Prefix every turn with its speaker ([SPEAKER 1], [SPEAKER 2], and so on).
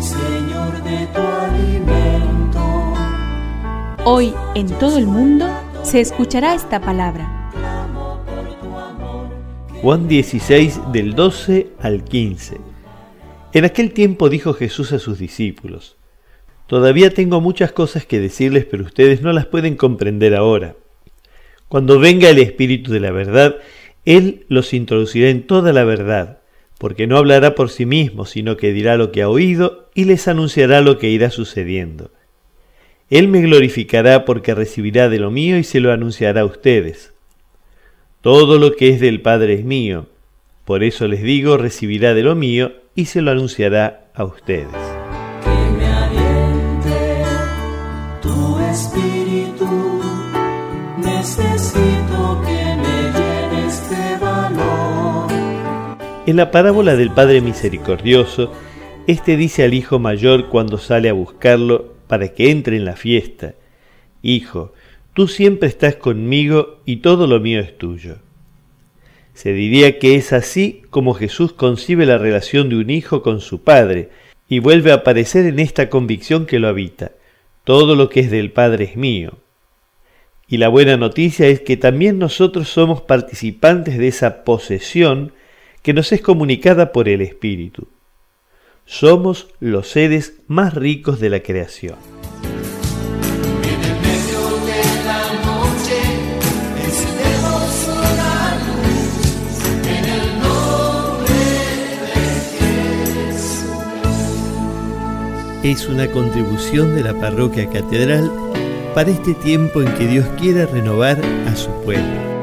[SPEAKER 1] Señor, de tu alimento.
[SPEAKER 2] Hoy en todo el mundo se escuchará esta palabra.
[SPEAKER 3] Juan 16 del 12 al 15. En aquel tiempo dijo Jesús a sus discípulos, Todavía tengo muchas cosas que decirles, pero ustedes no las pueden comprender ahora. Cuando venga el Espíritu de la verdad, Él los introducirá en toda la verdad, porque no hablará por sí mismo, sino que dirá lo que ha oído y les anunciará lo que irá sucediendo. Él me glorificará porque recibirá de lo mío y se lo anunciará a ustedes. Todo lo que es del Padre es mío, por eso les digo, recibirá de lo mío y se lo anunciará a ustedes.
[SPEAKER 1] Necesito que
[SPEAKER 3] En la parábola del Padre Misericordioso, éste dice al hijo mayor cuando sale a buscarlo para que entre en la fiesta, Hijo, tú siempre estás conmigo y todo lo mío es tuyo. Se diría que es así como Jesús concibe la relación de un hijo con su padre y vuelve a aparecer en esta convicción que lo habita. Todo lo que es del Padre es mío. Y la buena noticia es que también nosotros somos participantes de esa posesión que nos es comunicada por el Espíritu. Somos los seres más ricos de la creación. Es una contribución de la parroquia catedral para este tiempo en que Dios quiere renovar a su pueblo.